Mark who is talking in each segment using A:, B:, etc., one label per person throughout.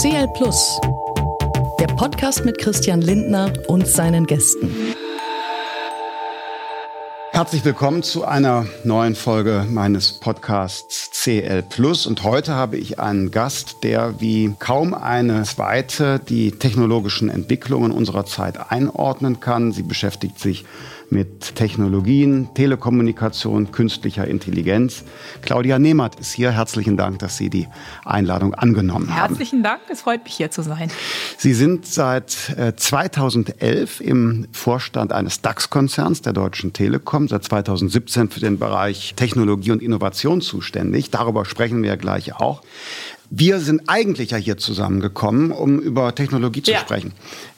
A: CL Plus, der Podcast mit Christian Lindner und seinen Gästen.
B: Herzlich willkommen zu einer neuen Folge meines Podcasts CL Plus. Und heute habe ich einen Gast, der wie kaum eine zweite die technologischen Entwicklungen unserer Zeit einordnen kann. Sie beschäftigt sich mit Technologien, Telekommunikation, künstlicher Intelligenz. Claudia Nehmert ist hier. Herzlichen Dank, dass Sie die Einladung angenommen
C: Herzlichen
B: haben.
C: Herzlichen Dank, es freut mich hier zu sein.
B: Sie sind seit 2011 äh, im Vorstand eines DAX-Konzerns der Deutschen Telekom, seit 2017 für den Bereich Technologie und Innovation zuständig. Darüber sprechen wir gleich auch. Wir sind eigentlich ja hier zusammengekommen, um über Technologie zu ja. sprechen.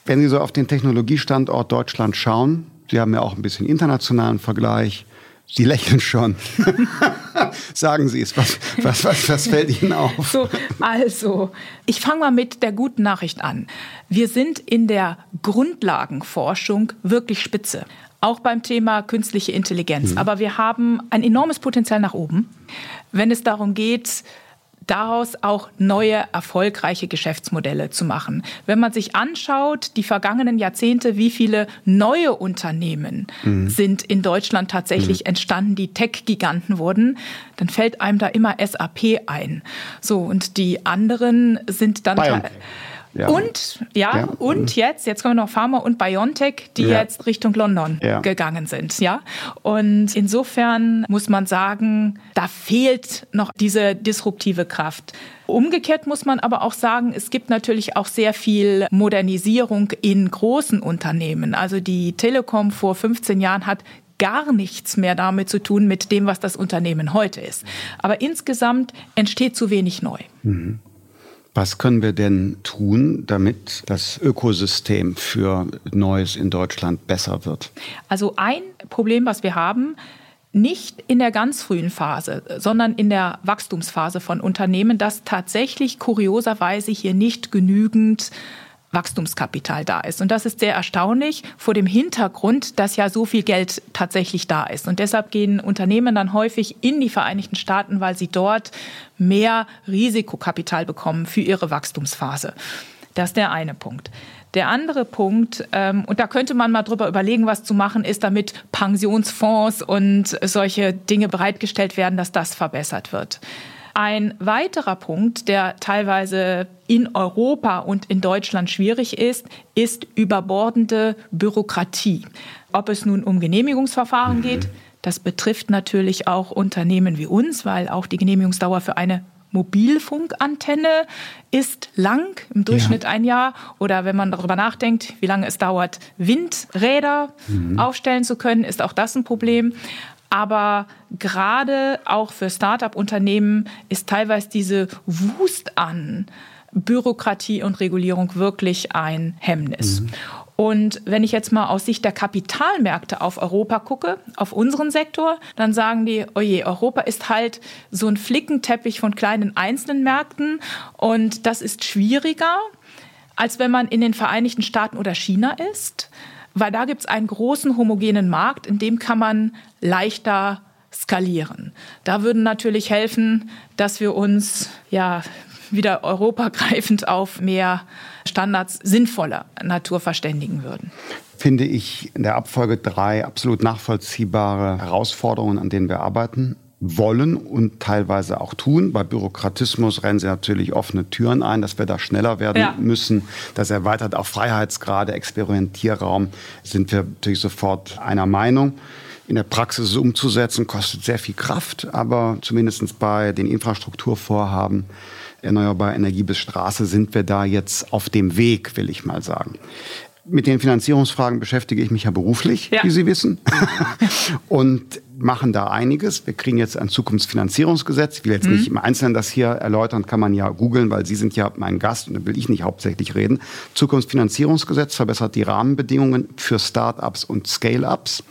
B: Wenn Sie so auf den Technologiestandort Deutschland schauen, Sie haben ja auch ein bisschen internationalen Vergleich. Sie lächeln schon. Sagen Sie es, was, was, was, was fällt Ihnen auf?
C: So, also, ich fange mal mit der guten Nachricht an. Wir sind in der Grundlagenforschung wirklich spitze. Auch beim Thema künstliche Intelligenz. Mhm. Aber wir haben ein enormes Potenzial nach oben, wenn es darum geht, daraus auch neue erfolgreiche Geschäftsmodelle zu machen. Wenn man sich anschaut, die vergangenen Jahrzehnte, wie viele neue Unternehmen mhm. sind in Deutschland tatsächlich mhm. entstanden, die Tech-Giganten wurden, dann fällt einem da immer SAP ein. So, und die anderen sind dann.
B: BioNTech.
C: Ja. Und, ja, ja, und jetzt, jetzt kommen noch Pharma und BioNTech, die ja. jetzt Richtung London gegangen sind, ja. Und insofern muss man sagen, da fehlt noch diese disruptive Kraft. Umgekehrt muss man aber auch sagen, es gibt natürlich auch sehr viel Modernisierung in großen Unternehmen. Also die Telekom vor 15 Jahren hat gar nichts mehr damit zu tun mit dem, was das Unternehmen heute ist. Aber insgesamt entsteht zu wenig neu. Mhm.
B: Was können wir denn tun, damit das Ökosystem für Neues in Deutschland besser wird?
C: Also ein Problem, was wir haben, nicht in der ganz frühen Phase, sondern in der Wachstumsphase von Unternehmen, dass tatsächlich kurioserweise hier nicht genügend Wachstumskapital da ist. Und das ist sehr erstaunlich vor dem Hintergrund, dass ja so viel Geld tatsächlich da ist. Und deshalb gehen Unternehmen dann häufig in die Vereinigten Staaten, weil sie dort mehr Risikokapital bekommen für ihre Wachstumsphase. Das ist der eine Punkt. Der andere Punkt, ähm, und da könnte man mal drüber überlegen, was zu machen ist, damit Pensionsfonds und solche Dinge bereitgestellt werden, dass das verbessert wird. Ein weiterer Punkt, der teilweise in Europa und in Deutschland schwierig ist, ist überbordende Bürokratie. Ob es nun um Genehmigungsverfahren mhm. geht, das betrifft natürlich auch Unternehmen wie uns, weil auch die Genehmigungsdauer für eine Mobilfunkantenne ist lang, im Durchschnitt ja. ein Jahr. Oder wenn man darüber nachdenkt, wie lange es dauert, Windräder mhm. aufstellen zu können, ist auch das ein Problem. Aber gerade auch für Start-up-Unternehmen ist teilweise diese Wust an Bürokratie und Regulierung wirklich ein Hemmnis. Mhm. Und wenn ich jetzt mal aus Sicht der Kapitalmärkte auf Europa gucke, auf unseren Sektor, dann sagen die, oje, Europa ist halt so ein Flickenteppich von kleinen einzelnen Märkten und das ist schwieriger, als wenn man in den Vereinigten Staaten oder China ist weil da gibt es einen großen homogenen Markt, in dem kann man leichter skalieren. Da würden natürlich helfen, dass wir uns ja wieder europagreifend auf mehr Standards sinnvoller Natur verständigen würden.
B: Finde ich in der Abfolge drei absolut nachvollziehbare Herausforderungen, an denen wir arbeiten wollen und teilweise auch tun. Bei Bürokratismus rennen sie natürlich offene Türen ein, dass wir da schneller werden ja. müssen. Das erweitert auch Freiheitsgrade, Experimentierraum, sind wir natürlich sofort einer Meinung. In der Praxis umzusetzen, kostet sehr viel Kraft, aber zumindest bei den Infrastrukturvorhaben erneuerbare Energie bis Straße sind wir da jetzt auf dem Weg, will ich mal sagen. Mit den Finanzierungsfragen beschäftige ich mich ja beruflich, ja. wie Sie wissen. und machen da einiges. Wir kriegen jetzt ein Zukunftsfinanzierungsgesetz. Ich will jetzt mhm. nicht im Einzelnen das hier erläutern, kann man ja googeln, weil Sie sind ja mein Gast und da will ich nicht hauptsächlich reden. Zukunftsfinanzierungsgesetz verbessert die Rahmenbedingungen für Start-ups und Scale-ups.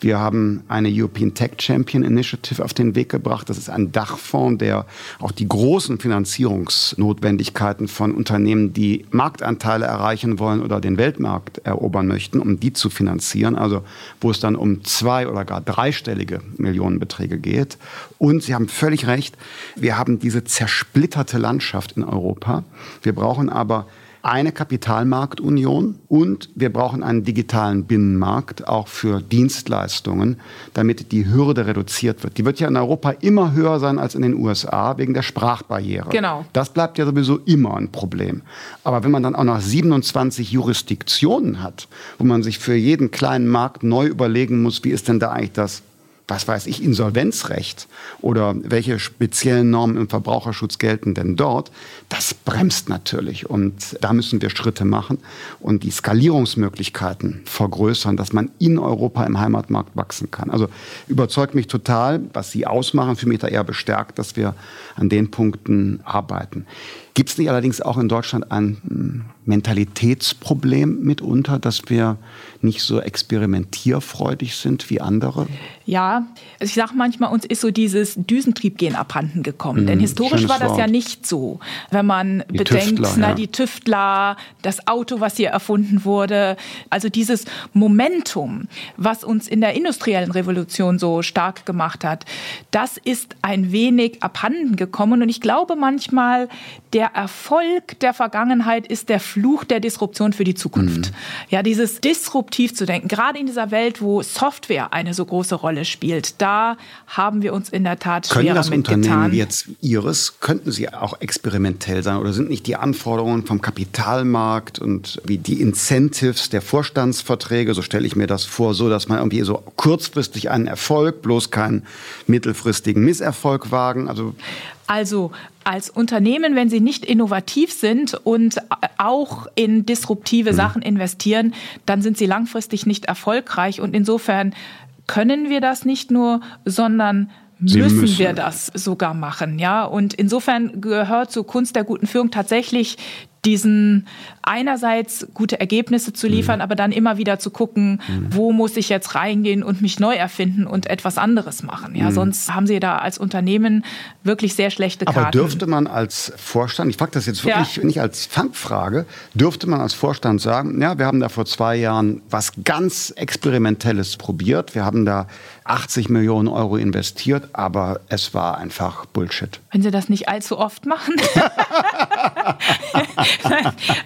B: Wir haben eine European Tech Champion Initiative auf den Weg gebracht. Das ist ein Dachfonds, der auch die großen Finanzierungsnotwendigkeiten von Unternehmen, die Marktanteile erreichen wollen oder den Weltmarkt erobern möchten, um die zu finanzieren. Also wo es dann um zwei oder gar dreistellige riesige Millionenbeträge geht. Und Sie haben völlig recht, wir haben diese zersplitterte Landschaft in Europa. Wir brauchen aber eine Kapitalmarktunion und wir brauchen einen digitalen Binnenmarkt auch für Dienstleistungen, damit die Hürde reduziert wird. Die wird ja in Europa immer höher sein als in den USA wegen der Sprachbarriere.
C: Genau.
B: Das bleibt ja sowieso immer ein Problem. Aber wenn man dann auch noch 27 Jurisdiktionen hat, wo man sich für jeden kleinen Markt neu überlegen muss, wie ist denn da eigentlich das was weiß ich, Insolvenzrecht oder welche speziellen Normen im Verbraucherschutz gelten denn dort, das bremst natürlich. Und da müssen wir Schritte machen und die Skalierungsmöglichkeiten vergrößern, dass man in Europa im Heimatmarkt wachsen kann. Also überzeugt mich total, was Sie ausmachen, für mich da eher bestärkt, dass wir an den Punkten arbeiten. Gibt es nicht allerdings auch in Deutschland ein Mentalitätsproblem mitunter, dass wir nicht so experimentierfreudig sind wie andere?
C: Ja, also ich sage manchmal, uns ist so dieses Düsentriebgehen abhanden gekommen. Mm, Denn historisch war das Wort. ja nicht so. Wenn man die bedenkt, Tüftler, na, ja. die Tüftler, das Auto, was hier erfunden wurde, also dieses Momentum, was uns in der industriellen Revolution so stark gemacht hat, das ist ein wenig abhanden gekommen. Und ich glaube manchmal, der Erfolg der Vergangenheit ist der Fluch der Disruption für die Zukunft. Mhm. Ja, dieses disruptiv zu denken, gerade in dieser Welt, wo Software eine so große Rolle spielt, da haben wir uns in der Tat
B: Können schwerer das Unternehmen getan. jetzt Ihres, könnten sie auch experimentell sein oder sind nicht die Anforderungen vom Kapitalmarkt und wie die Incentives der Vorstandsverträge, so stelle ich mir das vor, so dass man irgendwie so kurzfristig einen Erfolg, bloß keinen mittelfristigen Misserfolg wagen?
C: Also also als Unternehmen, wenn sie nicht innovativ sind und auch in disruptive mhm. Sachen investieren, dann sind sie langfristig nicht erfolgreich. Und insofern können wir das nicht nur, sondern müssen, müssen, wir das sogar machen, ja. Und insofern gehört zur Kunst der guten Führung tatsächlich diesen einerseits gute Ergebnisse zu liefern, mhm. aber dann immer wieder zu gucken, mhm. wo muss ich jetzt reingehen und mich neu erfinden und etwas anderes machen. Ja, mhm. sonst haben Sie da als Unternehmen wirklich sehr schlechte Karten.
B: Aber dürfte man als Vorstand, ich frage das jetzt wirklich ja. nicht als Fangfrage, dürfte man als Vorstand sagen, ja, wir haben da vor zwei Jahren was ganz Experimentelles probiert. Wir haben da 80 Millionen Euro investiert, aber es war einfach Bullshit.
C: Wenn Sie das nicht allzu oft machen.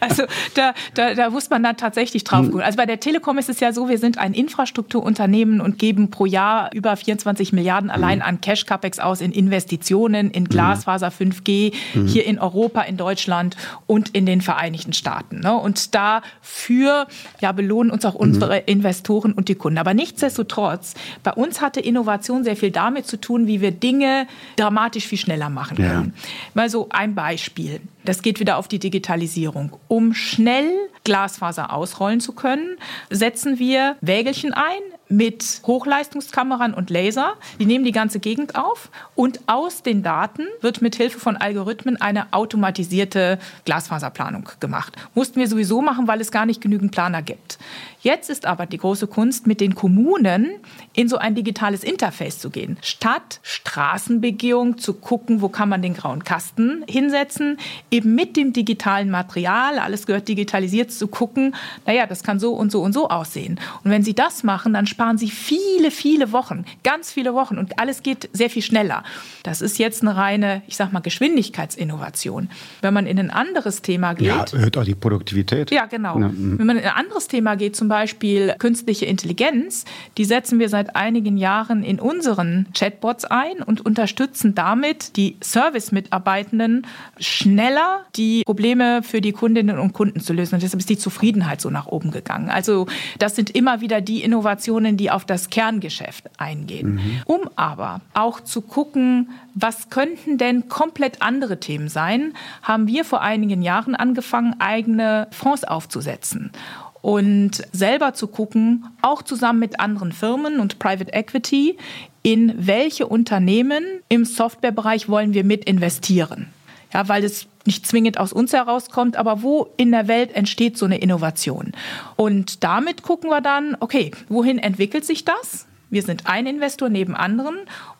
C: also da, da, da muss man dann tatsächlich drauf hm. gucken. Also bei der Telekom ist es ja so, wir sind ein Infrastrukturunternehmen und geben pro Jahr über 24 Milliarden allein hm. an Cash-Capex aus in Investitionen, in hm. Glasfaser 5G, hier in Europa, in Deutschland und in den Vereinigten Staaten. Ne? Und dafür ja, belohnen uns auch unsere Investoren und die Kunden. Aber nichtsdestotrotz, bei uns hatte Innovation sehr viel damit zu tun, wie wir Dinge dramatisch viel schneller machen können. Ja. Mal so ein Beispiel. Das geht wieder auf die Digitalisierung. Um schnell Glasfaser ausrollen zu können, setzen wir Wägelchen ein mit Hochleistungskameran und Laser. Die nehmen die ganze Gegend auf und aus den Daten wird mit Hilfe von Algorithmen eine automatisierte Glasfaserplanung gemacht. Mussten wir sowieso machen, weil es gar nicht genügend Planer gibt. Jetzt ist aber die große Kunst, mit den Kommunen in so ein digitales Interface zu gehen. Statt Straßenbegehung zu gucken, wo kann man den grauen Kasten hinsetzen, eben mit dem digitalen Material, alles gehört digitalisiert, zu gucken, naja, das kann so und so und so aussehen. Und wenn Sie das machen, dann sparen Sie viele, viele Wochen, ganz viele Wochen und alles geht sehr viel schneller. Das ist jetzt eine reine, ich sag mal, Geschwindigkeitsinnovation. Wenn man in ein anderes Thema geht. Ja,
B: erhöht auch die Produktivität.
C: Ja, genau. Ja, mhm. Wenn man in ein anderes Thema geht, zum Beispiel künstliche Intelligenz, die setzen wir seit einigen Jahren in unseren Chatbots ein und unterstützen damit die Service-Mitarbeitenden schneller die Probleme für die Kundinnen und Kunden zu lösen. Und deshalb ist die Zufriedenheit so nach oben gegangen. Also das sind immer wieder die Innovationen, die auf das Kerngeschäft eingehen. Mhm. Um aber auch zu gucken, was könnten denn komplett andere Themen sein, haben wir vor einigen Jahren angefangen, eigene Fonds aufzusetzen und selber zu gucken, auch zusammen mit anderen Firmen und Private Equity, in welche Unternehmen im Softwarebereich wollen wir mit investieren. Ja, weil es nicht zwingend aus uns herauskommt, aber wo in der Welt entsteht so eine Innovation? Und damit gucken wir dann, okay, wohin entwickelt sich das? Wir sind ein Investor neben anderen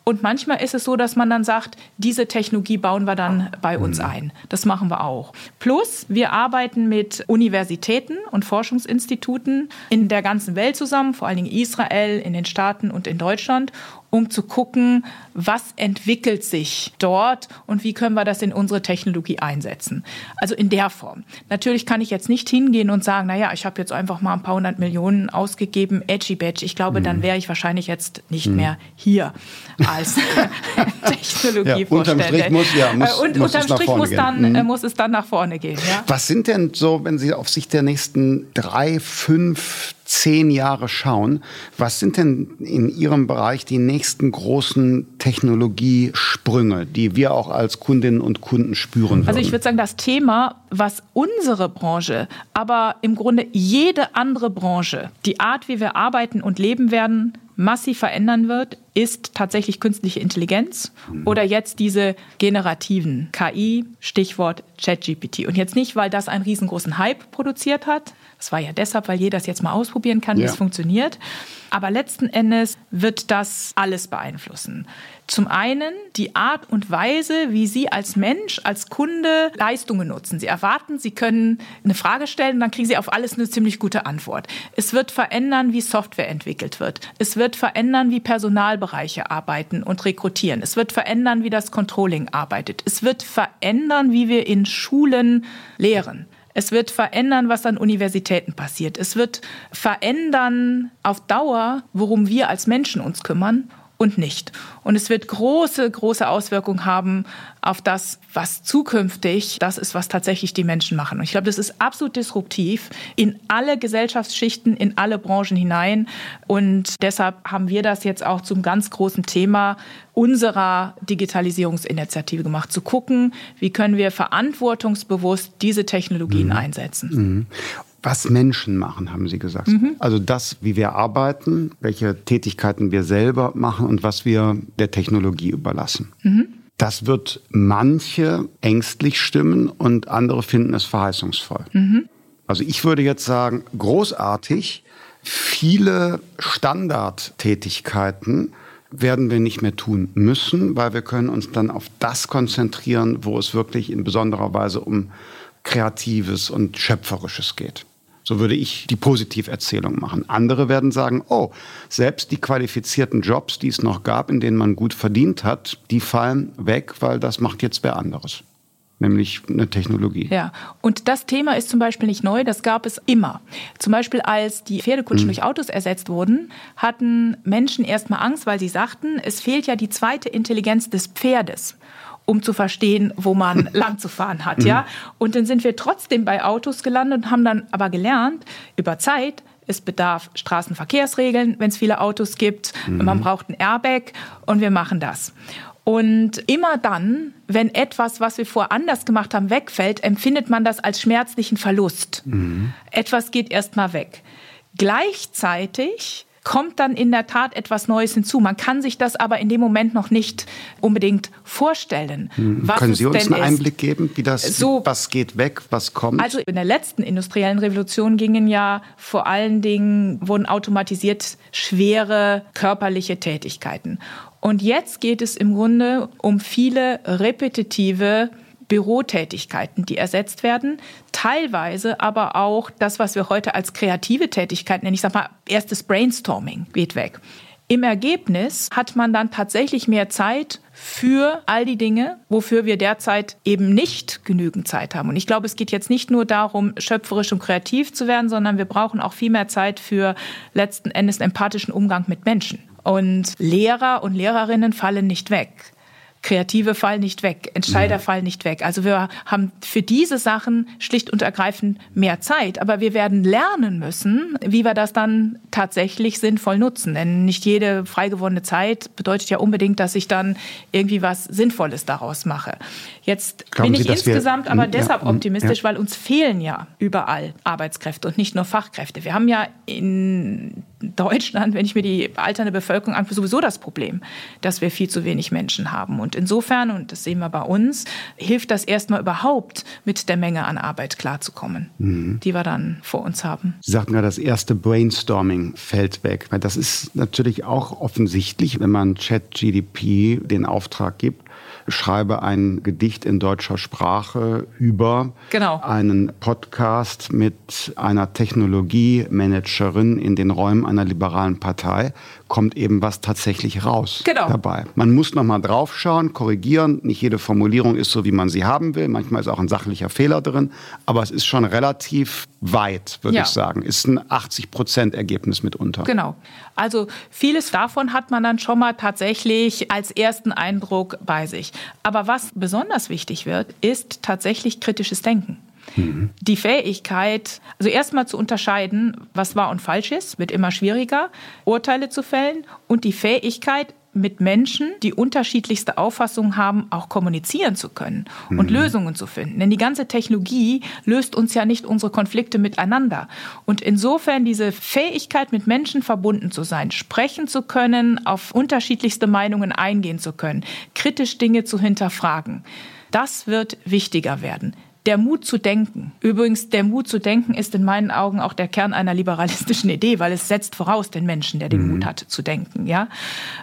C: Und manchmal ist es so, dass man dann sagt, diese Technologie bauen wir dann bei uns mhm. ein. Das machen wir auch. Plus, wir arbeiten mit Universitäten und Forschungsinstituten in der ganzen Welt zusammen, vor allen Dingen Israel, in den Staaten und in Deutschland um zu gucken, was entwickelt sich dort und wie können wir das in unsere Technologie einsetzen. Also in der Form. Natürlich kann ich jetzt nicht hingehen und sagen, naja, ich habe jetzt einfach mal ein paar hundert Millionen ausgegeben, edgy badge. Ich glaube, mhm. dann wäre ich wahrscheinlich jetzt nicht mhm. mehr hier als Technologievorsteller.
B: Ja, unterm Strich muss, ja, muss,
C: äh, und
B: muss
C: unterm Strich muss, dann, mhm. Äh, muss es dann nach vorne gehen. Ja?
B: Was sind denn so, wenn Sie auf Sicht der nächsten drei, fünf, zehn Jahre schauen, was sind denn in Ihrem Bereich die nächsten großen Technologiesprünge, die wir auch als Kundinnen und Kunden spüren würden?
C: Also ich würde sagen, das Thema, was unsere Branche, aber im Grunde jede andere Branche, die Art, wie wir arbeiten und leben werden, massiv verändern wird, ist tatsächlich künstliche Intelligenz mhm. oder jetzt diese generativen KI, Stichwort ChatGPT. Und jetzt nicht, weil das einen riesengroßen Hype produziert hat. Das war ja deshalb, weil jeder das jetzt mal ausprobieren kann, wie ja. es funktioniert. Aber letzten Endes wird das alles beeinflussen. Zum einen die Art und Weise, wie Sie als Mensch, als Kunde Leistungen nutzen. Sie erwarten, Sie können eine Frage stellen, dann kriegen Sie auf alles eine ziemlich gute Antwort. Es wird verändern, wie Software entwickelt wird. Es wird verändern, wie Personalbereiche arbeiten und rekrutieren. Es wird verändern, wie das Controlling arbeitet. Es wird verändern, wie wir in Schulen lehren. Es wird verändern, was an Universitäten passiert. Es wird verändern auf Dauer, worum wir als Menschen uns kümmern und nicht. Und es wird große, große Auswirkungen haben auf das, was zukünftig das ist, was tatsächlich die Menschen machen. Und ich glaube, das ist absolut disruptiv in alle Gesellschaftsschichten, in alle Branchen hinein. Und deshalb haben wir das jetzt auch zum ganz großen Thema unserer Digitalisierungsinitiative gemacht, zu gucken, wie können wir verantwortungsbewusst diese Technologien mhm. einsetzen. Mhm
B: was Menschen machen, haben Sie gesagt. Mhm. Also das, wie wir arbeiten, welche Tätigkeiten wir selber machen und was wir der Technologie überlassen. Mhm. Das wird manche ängstlich stimmen und andere finden es verheißungsvoll. Mhm. Also ich würde jetzt sagen, großartig, viele Standardtätigkeiten werden wir nicht mehr tun müssen, weil wir können uns dann auf das konzentrieren, wo es wirklich in besonderer Weise um Kreatives und Schöpferisches geht. So würde ich die Positiverzählung machen. Andere werden sagen, oh, selbst die qualifizierten Jobs, die es noch gab, in denen man gut verdient hat, die fallen weg, weil das macht jetzt wer anderes nämlich eine Technologie.
C: Ja, und das Thema ist zum Beispiel nicht neu, das gab es immer. Zum Beispiel als die Pferdekutschen mhm. durch Autos ersetzt wurden, hatten Menschen erstmal Angst, weil sie sagten, es fehlt ja die zweite Intelligenz des Pferdes um zu verstehen, wo man lang zu fahren hat, ja. Mhm. Und dann sind wir trotzdem bei Autos gelandet und haben dann aber gelernt, über Zeit, es bedarf Straßenverkehrsregeln, wenn es viele Autos gibt, mhm. man braucht ein Airbag und wir machen das. Und immer dann, wenn etwas, was wir vorher anders gemacht haben, wegfällt, empfindet man das als schmerzlichen Verlust. Mhm. Etwas geht erstmal weg. Gleichzeitig kommt dann in der Tat etwas Neues hinzu. Man kann sich das aber in dem Moment noch nicht unbedingt vorstellen.
B: Hm. Können Sie uns einen ist. Einblick geben, wie das, so, was geht weg, was kommt?
C: Also in der letzten industriellen Revolution gingen ja vor allen Dingen, wurden automatisiert schwere körperliche Tätigkeiten. Und jetzt geht es im Grunde um viele repetitive Bürotätigkeiten, die ersetzt werden, teilweise aber auch das, was wir heute als kreative Tätigkeit nennen. Ich sage mal, erstes Brainstorming geht weg. Im Ergebnis hat man dann tatsächlich mehr Zeit für all die Dinge, wofür wir derzeit eben nicht genügend Zeit haben. Und ich glaube, es geht jetzt nicht nur darum, schöpferisch und kreativ zu werden, sondern wir brauchen auch viel mehr Zeit für letzten Endes empathischen Umgang mit Menschen. Und Lehrer und Lehrerinnen fallen nicht weg. Kreative fallen nicht weg, Entscheider mhm. fallen nicht weg. Also wir haben für diese Sachen schlicht und ergreifend mehr Zeit. Aber wir werden lernen müssen, wie wir das dann tatsächlich sinnvoll nutzen. Denn nicht jede freigewonnene Zeit bedeutet ja unbedingt, dass ich dann irgendwie was Sinnvolles daraus mache. Jetzt Glauben bin ich Sie, insgesamt wir, aber ja, deshalb optimistisch, ja. weil uns fehlen ja überall Arbeitskräfte und nicht nur Fachkräfte. Wir haben ja in Deutschland, wenn ich mir die alternde Bevölkerung angucke, sowieso das Problem, dass wir viel zu wenig Menschen haben. Und insofern, und das sehen wir bei uns, hilft das erstmal überhaupt, mit der Menge an Arbeit klarzukommen, mhm. die wir dann vor uns haben.
B: Sie sagten ja, das erste Brainstorming fällt weg. Das ist natürlich auch offensichtlich, wenn man ChatGDP den Auftrag gibt, schreibe ein Gedicht in deutscher Sprache über genau. einen Podcast mit einer Technologiemanagerin in den Räumen einer liberalen Partei, kommt eben was tatsächlich raus genau. dabei. Man muss noch mal draufschauen, korrigieren. Nicht jede Formulierung ist so, wie man sie haben will. Manchmal ist auch ein sachlicher Fehler drin. Aber es ist schon relativ weit, würde ja. ich sagen. Ist ein 80 Prozent Ergebnis mitunter.
C: Genau. Also vieles davon hat man dann schon mal tatsächlich als ersten Eindruck bei sich. Aber was besonders wichtig wird, ist tatsächlich kritisches Denken. Mhm. Die Fähigkeit, also erstmal zu unterscheiden, was wahr und falsch ist, wird immer schwieriger, Urteile zu fällen und die Fähigkeit, mit Menschen, die unterschiedlichste Auffassungen haben, auch kommunizieren zu können und mhm. Lösungen zu finden. Denn die ganze Technologie löst uns ja nicht unsere Konflikte miteinander. Und insofern diese Fähigkeit, mit Menschen verbunden zu sein, sprechen zu können, auf unterschiedlichste Meinungen eingehen zu können, kritisch Dinge zu hinterfragen, das wird wichtiger werden der Mut zu denken. Übrigens, der Mut zu denken ist in meinen Augen auch der Kern einer liberalistischen Idee, weil es setzt voraus den Menschen, der den mhm. Mut hat zu denken, ja.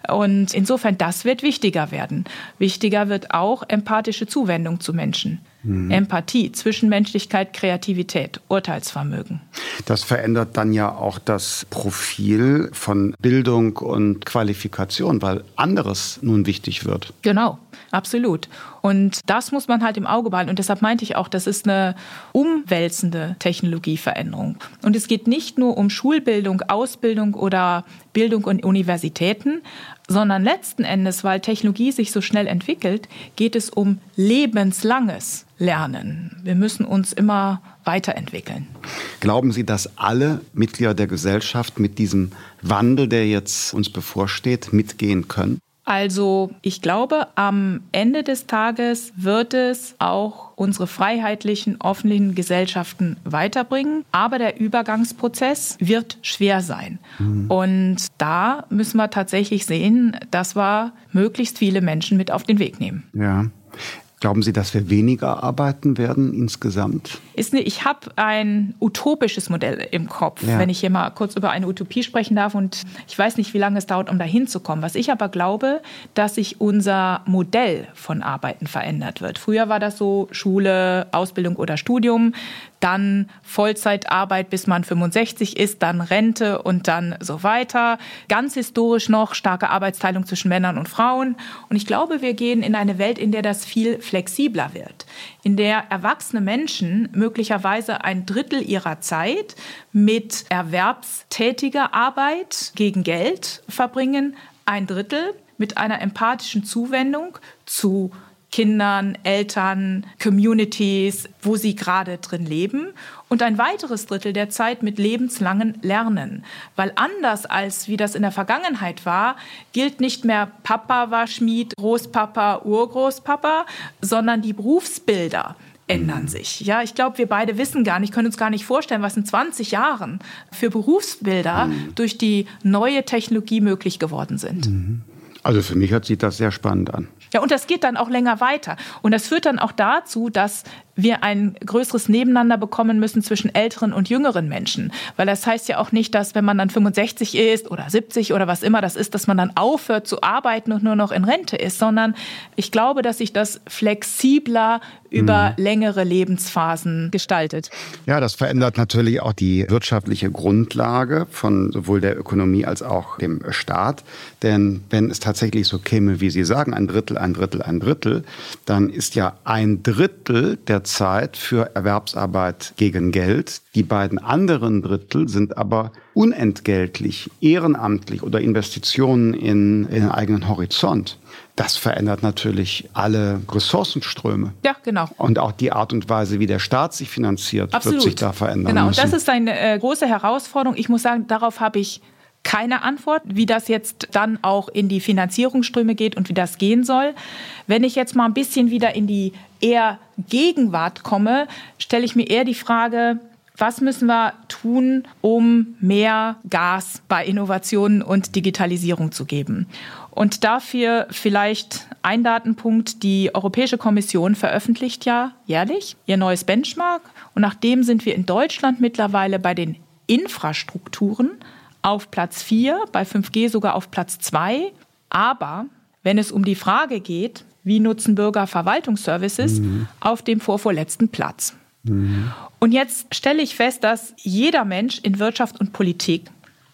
C: Und insofern, das wird wichtiger werden. Wichtiger wird auch empathische Zuwendung zu Menschen. Mhm. Empathie, Zwischenmenschlichkeit, Kreativität, Urteilsvermögen.
B: Das verändert dann ja auch das Profil von Bildung und Qualifikation, weil anderes nun wichtig wird.
C: Genau, absolut. Und das muss man halt im Auge behalten. Und deshalb meinte ich auch, das ist eine umwälzende Technologieveränderung. Und es geht nicht nur um Schulbildung, Ausbildung oder Bildung und Universitäten, sondern letzten Endes, weil Technologie sich so schnell entwickelt, geht es um lebenslanges Lernen. Wir müssen uns immer weiterentwickeln.
B: Glauben Sie, dass alle Mitglieder der Gesellschaft mit diesem Wandel, der jetzt uns bevorsteht, mitgehen können?
C: Also ich glaube, am Ende des Tages wird es auch unsere freiheitlichen, offenen Gesellschaften weiterbringen. Aber der Übergangsprozess wird schwer sein. Mhm. Und da müssen wir tatsächlich sehen, dass wir möglichst viele Menschen mit auf den Weg nehmen.
B: Ja. Glauben Sie, dass wir weniger arbeiten werden insgesamt?
C: Ist ne, ich habe ein utopisches Modell im Kopf, ja. wenn ich hier mal kurz über eine Utopie sprechen darf. Und ich weiß nicht, wie lange es dauert, um dahin zu kommen. Was ich aber glaube, dass sich unser Modell von Arbeiten verändert wird. Früher war das so Schule, Ausbildung oder Studium dann Vollzeitarbeit, bis man 65 ist, dann Rente und dann so weiter. Ganz historisch noch starke Arbeitsteilung zwischen Männern und Frauen. Und ich glaube, wir gehen in eine Welt, in der das viel flexibler wird, in der erwachsene Menschen möglicherweise ein Drittel ihrer Zeit mit erwerbstätiger Arbeit gegen Geld verbringen, ein Drittel mit einer empathischen Zuwendung zu Kindern, Eltern, Communities, wo sie gerade drin leben. Und ein weiteres Drittel der Zeit mit lebenslangen Lernen. Weil anders als wie das in der Vergangenheit war, gilt nicht mehr Papa war Schmied, Großpapa, Urgroßpapa, sondern die Berufsbilder ändern mhm. sich. Ja, ich glaube, wir beide wissen gar nicht, können uns gar nicht vorstellen, was in 20 Jahren für Berufsbilder mhm. durch die neue Technologie möglich geworden sind. Mhm.
B: Also für mich hört sich das sehr spannend an.
C: Ja, und das geht dann auch länger weiter. Und das führt dann auch dazu, dass wir ein größeres Nebeneinander bekommen müssen zwischen älteren und jüngeren Menschen. Weil das heißt ja auch nicht, dass wenn man dann 65 ist oder 70 oder was immer das ist, dass man dann aufhört zu arbeiten und nur noch in Rente ist, sondern ich glaube, dass sich das flexibler über mhm. längere Lebensphasen gestaltet.
B: Ja, das verändert natürlich auch die wirtschaftliche Grundlage von sowohl der Ökonomie als auch dem Staat. Denn wenn es tatsächlich so käme, wie Sie sagen, ein Drittel, ein Drittel, ein Drittel, dann ist ja ein Drittel der Zeit für Erwerbsarbeit gegen Geld. Die beiden anderen Drittel sind aber unentgeltlich, ehrenamtlich oder Investitionen in, in den eigenen Horizont. Das verändert natürlich alle Ressourcenströme.
C: Ja, genau.
B: Und auch die Art und Weise, wie der Staat sich finanziert, Absolut. wird sich da verändern.
C: Genau,
B: müssen.
C: und das ist eine äh, große Herausforderung. Ich muss sagen, darauf habe ich keine Antwort, wie das jetzt dann auch in die Finanzierungsströme geht und wie das gehen soll. Wenn ich jetzt mal ein bisschen wieder in die eher Gegenwart komme, stelle ich mir eher die Frage, was müssen wir tun, um mehr Gas bei Innovationen und Digitalisierung zu geben? Und dafür vielleicht ein Datenpunkt. Die Europäische Kommission veröffentlicht ja jährlich ihr neues Benchmark. Und nach dem sind wir in Deutschland mittlerweile bei den Infrastrukturen auf Platz 4, bei 5G sogar auf Platz 2. Aber wenn es um die Frage geht, wie nutzen Bürger Verwaltungsservices, mhm. auf dem vorvorletzten Platz. Mhm. Und jetzt stelle ich fest, dass jeder Mensch in Wirtschaft und Politik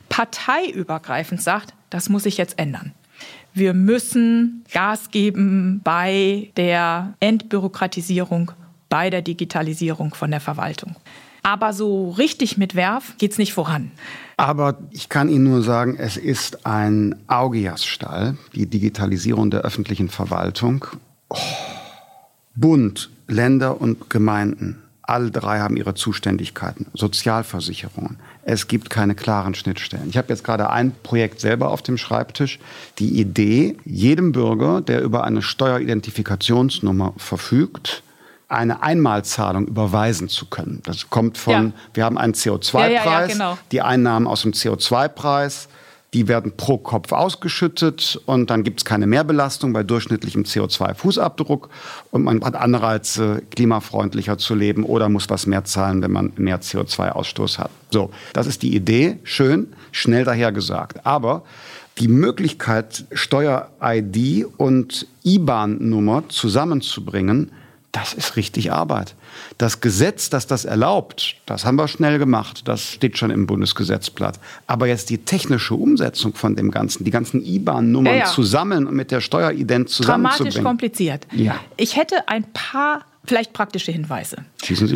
C: parteiübergreifend sagt, das muss sich jetzt ändern. Wir müssen Gas geben bei der Entbürokratisierung, bei der Digitalisierung von der Verwaltung. Aber so richtig mit Werf geht es nicht voran.
B: Aber ich kann Ihnen nur sagen, es ist ein Augiasstall, die Digitalisierung der öffentlichen Verwaltung. Oh. Bund, Länder und Gemeinden All drei haben ihre Zuständigkeiten. Sozialversicherungen. Es gibt keine klaren Schnittstellen. Ich habe jetzt gerade ein Projekt selber auf dem Schreibtisch. Die Idee, jedem Bürger, der über eine Steueridentifikationsnummer verfügt, eine Einmalzahlung überweisen zu können. Das kommt von, ja. wir haben einen CO2-Preis, ja, ja, genau. die Einnahmen aus dem CO2-Preis die werden pro Kopf ausgeschüttet und dann gibt es keine Mehrbelastung bei durchschnittlichem CO2-Fußabdruck und man hat Anreize, klimafreundlicher zu leben oder muss was mehr zahlen, wenn man mehr CO2-Ausstoß hat. So, das ist die Idee. Schön, schnell dahergesagt. Aber die Möglichkeit, Steuer-ID und IBAN-Nummer zusammenzubringen, das ist richtig Arbeit. Das Gesetz, das das erlaubt, das haben wir schnell gemacht. Das steht schon im Bundesgesetzblatt. Aber jetzt die technische Umsetzung von dem Ganzen, die ganzen IBAN-Nummern ja, ja. zu sammeln und mit der Steuerident zusammenzubringen.
C: Dramatisch kompliziert. Ja. Ich hätte ein paar vielleicht praktische Hinweise,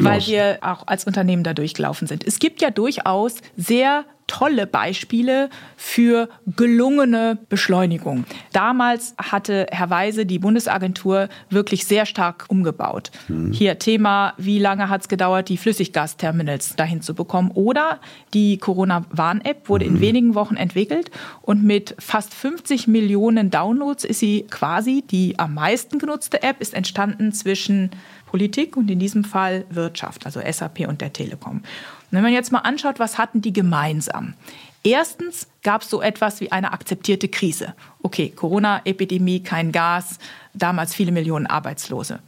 C: weil
B: los.
C: wir auch als Unternehmen da durchgelaufen sind. Es gibt ja durchaus sehr tolle Beispiele für gelungene Beschleunigung. Damals hatte Herr Weise die Bundesagentur wirklich sehr stark umgebaut. Mhm. Hier Thema, wie lange hat es gedauert, die Flüssiggasterminals dahin zu bekommen. Oder die Corona-Warn-App wurde mhm. in wenigen Wochen entwickelt und mit fast 50 Millionen Downloads ist sie quasi die am meisten genutzte App, ist entstanden zwischen Politik und in diesem Fall Wirtschaft, also SAP und der Telekom. Wenn man jetzt mal anschaut, was hatten die gemeinsam? Erstens gab es so etwas wie eine akzeptierte Krise. Okay, Corona-Epidemie, kein Gas, damals viele Millionen Arbeitslose.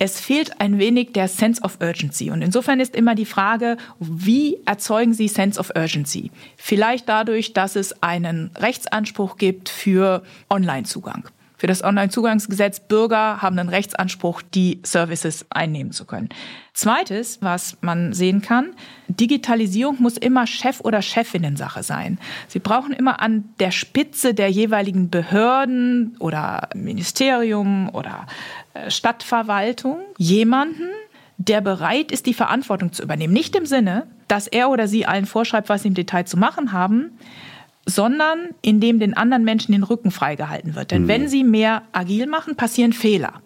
C: Es fehlt ein wenig der Sense of Urgency. Und insofern ist immer die Frage, wie erzeugen Sie Sense of Urgency? Vielleicht dadurch, dass es einen Rechtsanspruch gibt für Online-Zugang für das Onlinezugangsgesetz, Bürger haben einen Rechtsanspruch, die Services einnehmen zu können. Zweites, was man sehen kann, Digitalisierung muss immer Chef- oder Chefinnen-Sache sein. Sie brauchen immer an der Spitze der jeweiligen Behörden oder Ministerium oder äh, Stadtverwaltung jemanden, der bereit ist, die Verantwortung zu übernehmen. Nicht im Sinne, dass er oder sie allen vorschreibt, was sie im Detail zu machen haben, sondern indem den anderen Menschen den Rücken freigehalten wird. Denn mhm. wenn sie mehr agil machen, passieren Fehler.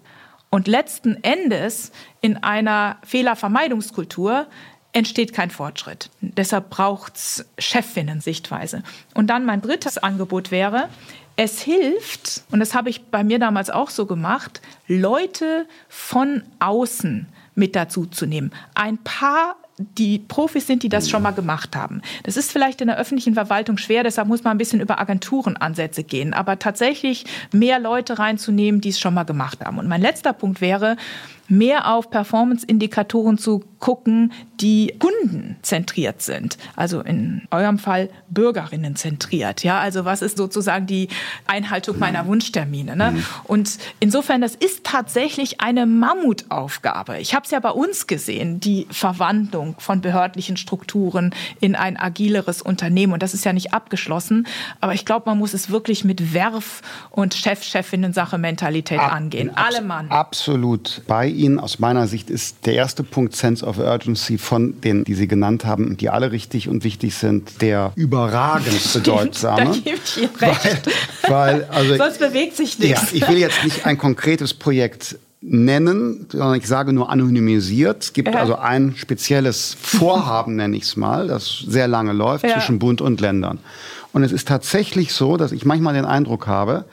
C: Und letzten Endes in einer Fehlervermeidungskultur entsteht kein Fortschritt. Deshalb braucht es Chefinnen-Sichtweise. Und dann mein drittes Angebot wäre, es hilft, und das habe ich bei mir damals auch so gemacht, Leute von außen mit dazu zu nehmen. Ein paar die Profis sind, die das schon mal gemacht haben. Das ist vielleicht in der öffentlichen Verwaltung schwer, deshalb muss man ein bisschen über Agenturenansätze gehen. Aber tatsächlich mehr Leute reinzunehmen, die es schon mal gemacht haben. Und mein letzter Punkt wäre, mehr auf Performance-Indikatoren zu gucken, die kundenzentriert sind. Also in eurem Fall Bürgerinnen zentriert. Ja, also was ist sozusagen die Einhaltung meiner Wunschtermine? Ne? Mhm. Und insofern, das ist tatsächlich eine Mammutaufgabe. Ich habe es ja bei uns gesehen, die Verwandlung von behördlichen Strukturen in ein agileres Unternehmen. Und das ist ja nicht abgeschlossen. Aber ich glaube, man muss es wirklich mit Werf und Chef-Chefinnen-Sache Mentalität Ab, angehen. Alle Mann.
B: Absolut bei Ihnen. Aus meiner Sicht ist der erste Punkt Sense of Urgency von denen, die Sie genannt haben, die alle richtig und wichtig sind, der überragend bedeutsame.
C: da gebe ich Ihnen recht.
B: Weil, weil, also,
C: Sonst bewegt sich nichts.
B: Ja, ich will jetzt nicht ein konkretes Projekt nennen, sondern ich sage nur anonymisiert. Es gibt ja. also ein spezielles Vorhaben, nenne ich es mal, das sehr lange läuft ja. zwischen Bund und Ländern. Und es ist tatsächlich so, dass ich manchmal den Eindruck habe,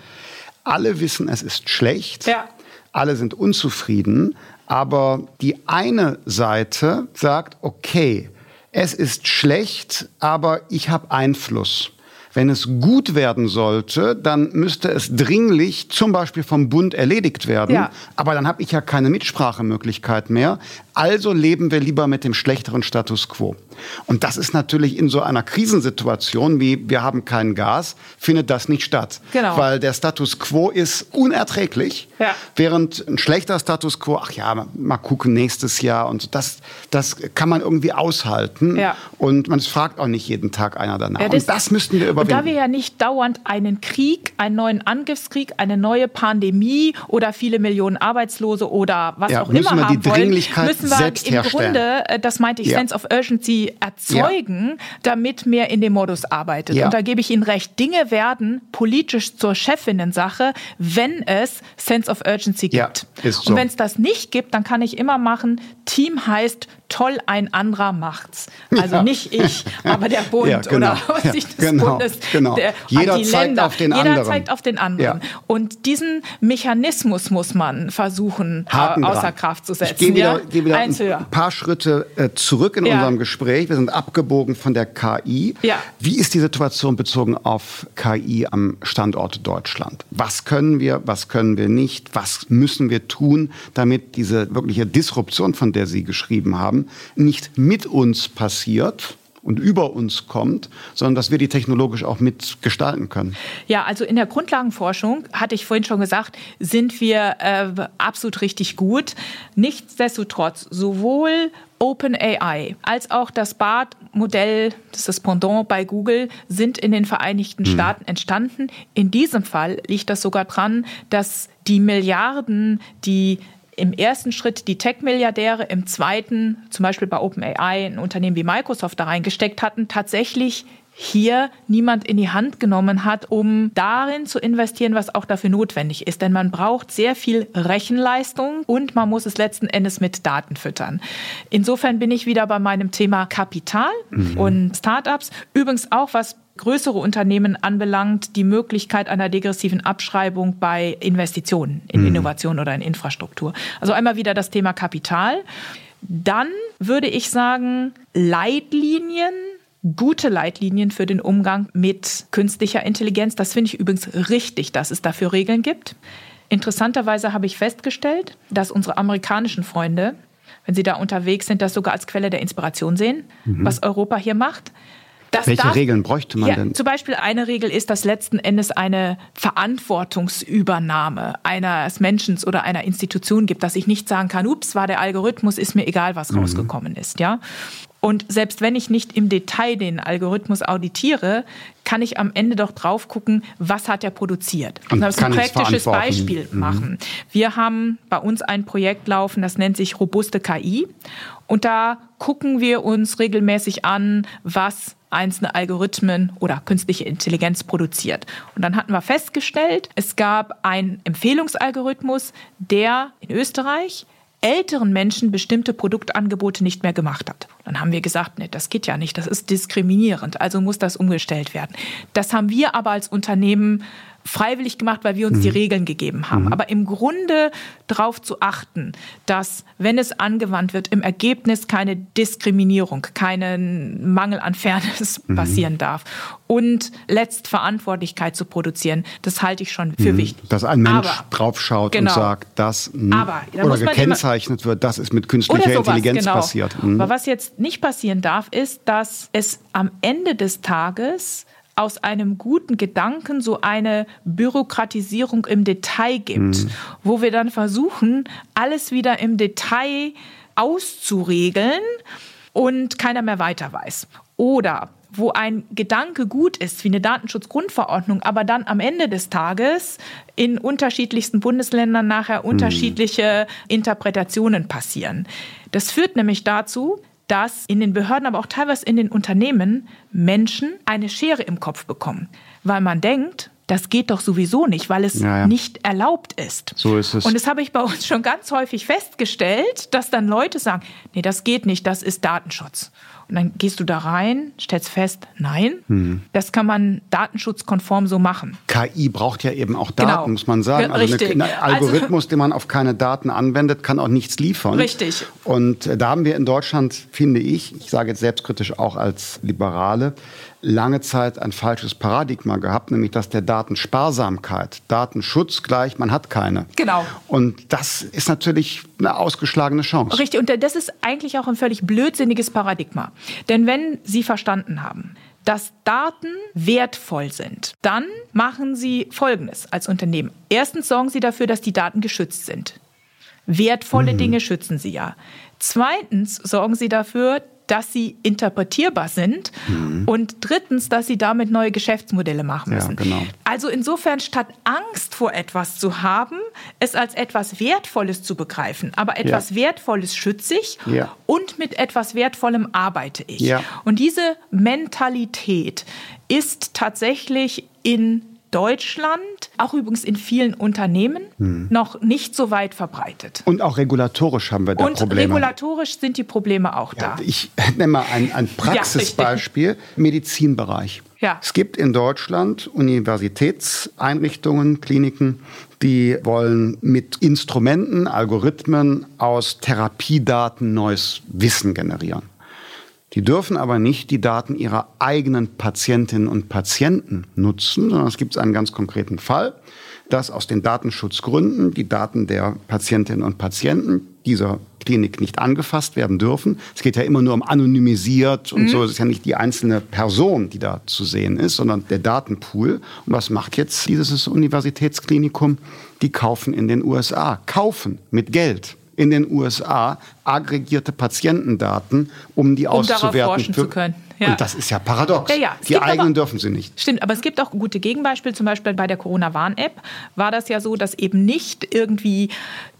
B: alle wissen, es ist schlecht. Ja alle sind unzufrieden, aber die eine Seite sagt, okay, es ist schlecht, aber ich habe Einfluss. Wenn es gut werden sollte, dann müsste es dringlich zum Beispiel vom Bund erledigt werden. Ja. Aber dann habe ich ja keine Mitsprachemöglichkeit mehr. Also leben wir lieber mit dem schlechteren Status quo. Und das ist natürlich in so einer Krisensituation wie wir haben kein Gas, findet das nicht statt. Genau. Weil der Status quo ist unerträglich, ja. während ein schlechter Status quo, ach ja, mal gucken nächstes Jahr und das, das kann man irgendwie aushalten. Ja. Und man fragt auch nicht jeden Tag einer danach. Ja,
C: das, und das müssten wir überwinden. Und da wir ja nicht dauernd einen Krieg, einen neuen Angriffskrieg, eine neue Pandemie oder viele Millionen Arbeitslose oder was auch immer haben wollen, müssen müssen wir im. Grunde, äh, das meinte ich, ja. Sense of Urgency erzeugen, ja. damit mehr in dem Modus arbeitet. Ja. Und da gebe ich Ihnen recht. Dinge werden politisch zur Chefinnen-Sache, wenn es Sense of Urgency gibt. So. Und wenn es das nicht gibt, dann kann ich immer machen, Team heißt toll, ein anderer macht's. Also ja. nicht ich, aber der Bund ja, genau. oder was sich des genau. Bundes. Genau. Der,
B: Jeder zeigt Länder. auf den
C: Jeder
B: anderen.
C: zeigt auf den anderen. Ja. Und diesen Mechanismus muss man versuchen, Haken außer dran. Kraft zu setzen.
B: Ich gehe wieder, gehe wieder ein paar Schritte äh, zurück in unserem Gespräch. Wir sind abgebogen von der KI. Wie ist die Situation bezogen auf KI am Standort Deutschland? Was können wir, was können wir nicht? Was müssen wir tun, damit diese wirkliche Disruption, von der Sie geschrieben haben, haben, nicht mit uns passiert, und über uns kommt, sondern dass wir die technologisch auch mitgestalten können.
C: Ja, also in der Grundlagenforschung, hatte ich vorhin schon gesagt, sind wir äh, absolut richtig gut. Nichtsdestotrotz, sowohl OpenAI als auch das BART-Modell, das ist das Pendant bei Google, sind in den Vereinigten hm. Staaten entstanden. In diesem Fall liegt das sogar dran, dass die Milliarden, die im ersten Schritt die Tech-Milliardäre, im zweiten, zum Beispiel bei OpenAI, ein Unternehmen wie Microsoft da reingesteckt hatten, tatsächlich hier niemand in die Hand genommen hat, um darin zu investieren, was auch dafür notwendig ist. Denn man braucht sehr viel Rechenleistung und man muss es letzten Endes mit Daten füttern. Insofern bin ich wieder bei meinem Thema Kapital mhm. und Startups. Übrigens auch, was größere Unternehmen anbelangt, die Möglichkeit einer degressiven Abschreibung bei Investitionen in mhm. Innovation oder in Infrastruktur. Also einmal wieder das Thema Kapital. Dann würde ich sagen, Leitlinien, gute Leitlinien für den Umgang mit künstlicher Intelligenz. Das finde ich übrigens richtig, dass es dafür Regeln gibt. Interessanterweise habe ich festgestellt, dass unsere amerikanischen Freunde, wenn sie da unterwegs sind, das sogar als Quelle der Inspiration sehen, mhm. was Europa hier macht.
B: Das Welche darf, Regeln bräuchte man ja, denn?
C: Zum Beispiel eine Regel ist, dass letzten Endes eine Verantwortungsübernahme eines Menschen oder einer Institution gibt, dass ich nicht sagen kann, ups, war der Algorithmus, ist mir egal, was mhm. rausgekommen ist. Ja? Und selbst wenn ich nicht im Detail den Algorithmus auditiere, kann ich am Ende doch drauf gucken, was hat er produziert. Und das ein praktisches Beispiel mhm. machen. Wir haben bei uns ein Projekt laufen, das nennt sich robuste KI. Und da gucken wir uns regelmäßig an, was einzelne Algorithmen oder künstliche Intelligenz produziert. Und dann hatten wir festgestellt, es gab einen Empfehlungsalgorithmus, der in Österreich älteren Menschen bestimmte Produktangebote nicht mehr gemacht hat. Dann haben wir gesagt, nee, das geht ja nicht, das ist diskriminierend, also muss das umgestellt werden. Das haben wir aber als Unternehmen freiwillig gemacht, weil wir uns mhm. die Regeln gegeben haben. Mhm. Aber im Grunde darauf zu achten, dass, wenn es angewandt wird, im Ergebnis keine Diskriminierung, keinen Mangel an Fairness mhm. passieren darf. Und Letztverantwortlichkeit zu produzieren, das halte ich schon für mhm. wichtig.
B: Dass ein Mensch aber, draufschaut genau, und sagt, das aber, oder gekennzeichnet immer, wird, das ist mit künstlicher sowas, Intelligenz genau. passiert.
C: Mhm. Aber was jetzt nicht passieren darf, ist, dass es am Ende des Tages aus einem guten Gedanken so eine Bürokratisierung im Detail gibt, mhm. wo wir dann versuchen, alles wieder im Detail auszuregeln und keiner mehr weiter weiß. Oder wo ein Gedanke gut ist, wie eine Datenschutzgrundverordnung, aber dann am Ende des Tages in unterschiedlichsten Bundesländern nachher mhm. unterschiedliche Interpretationen passieren. Das führt nämlich dazu, dass in den Behörden, aber auch teilweise in den Unternehmen Menschen eine Schere im Kopf bekommen, weil man denkt, das geht doch sowieso nicht, weil es ja, ja. nicht erlaubt ist.
B: So ist es.
C: Und das habe ich bei uns schon ganz häufig festgestellt, dass dann Leute sagen, nee, das geht nicht, das ist Datenschutz. Und dann gehst du da rein, stellst fest, nein, mhm. das kann man datenschutzkonform so machen.
B: KI braucht ja eben auch Daten, genau. muss man sagen. Also ein Algorithmus, also, den man auf keine Daten anwendet, kann auch nichts liefern.
C: Richtig.
B: Und da haben wir in Deutschland, finde ich, ich sage jetzt selbstkritisch auch als Liberale, lange Zeit ein falsches Paradigma gehabt, nämlich das der Datensparsamkeit. Datenschutz gleich, man hat keine.
C: Genau.
B: Und das ist natürlich eine ausgeschlagene Chance.
C: Richtig, und das ist eigentlich auch ein völlig blödsinniges Paradigma. Denn wenn Sie verstanden haben, dass Daten wertvoll sind, dann machen Sie Folgendes als Unternehmen. Erstens sorgen Sie dafür, dass die Daten geschützt sind. Wertvolle mhm. Dinge schützen Sie ja. Zweitens sorgen Sie dafür, dass sie interpretierbar sind mhm. und drittens, dass sie damit neue Geschäftsmodelle machen müssen. Ja, genau. Also insofern statt Angst vor etwas zu haben, es als etwas Wertvolles zu begreifen, aber etwas ja. Wertvolles schütze ich ja. und mit etwas Wertvollem arbeite ich. Und diese Mentalität ist tatsächlich in Deutschland, auch übrigens in vielen Unternehmen, hm. noch nicht so weit verbreitet.
B: Und auch regulatorisch haben wir da
C: Und
B: Probleme.
C: Und regulatorisch sind die Probleme auch ja,
B: da. Ich nenne mal ein, ein Praxisbeispiel, ja, Medizinbereich. Ja. Es gibt in Deutschland Universitätseinrichtungen, Kliniken, die wollen mit Instrumenten, Algorithmen aus Therapiedaten neues Wissen generieren. Die dürfen aber nicht die Daten ihrer eigenen Patientinnen und Patienten nutzen, sondern es gibt einen ganz konkreten Fall, dass aus den Datenschutzgründen die Daten der Patientinnen und Patienten dieser Klinik nicht angefasst werden dürfen. Es geht ja immer nur um anonymisiert und mhm. so. Es ist ja nicht die einzelne Person, die da zu sehen ist, sondern der Datenpool. Und was macht jetzt dieses Universitätsklinikum? Die kaufen in den USA. Kaufen mit Geld in den USA aggregierte Patientendaten, um die um auszuwerten. Darauf
C: forschen zu können.
B: Ja. Und das ist ja paradox. Ja, ja. Die eigenen aber, dürfen sie nicht.
C: Stimmt, aber es gibt auch gute Gegenbeispiele. Zum Beispiel bei der Corona-Warn-App war das ja so, dass eben nicht irgendwie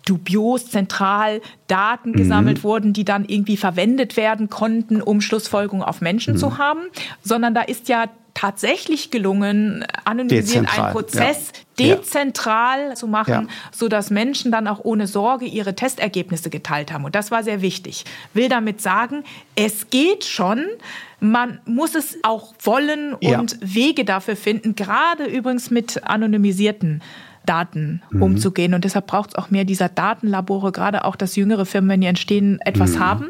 C: dubios zentral Daten mhm. gesammelt wurden, die dann irgendwie verwendet werden konnten, um Schlussfolgerungen auf Menschen mhm. zu haben, sondern da ist ja tatsächlich gelungen, anonymisieren einen Prozess ja. dezentral ja. zu machen, ja. so dass Menschen dann auch ohne Sorge ihre Testergebnisse geteilt haben. Und das war sehr wichtig. Will damit sagen, es geht schon. Man muss es auch wollen und Wege dafür finden, gerade übrigens mit anonymisierten Daten mhm. umzugehen. Und deshalb braucht es auch mehr dieser Datenlabore, gerade auch, dass jüngere Firmen, wenn die entstehen, etwas mhm. haben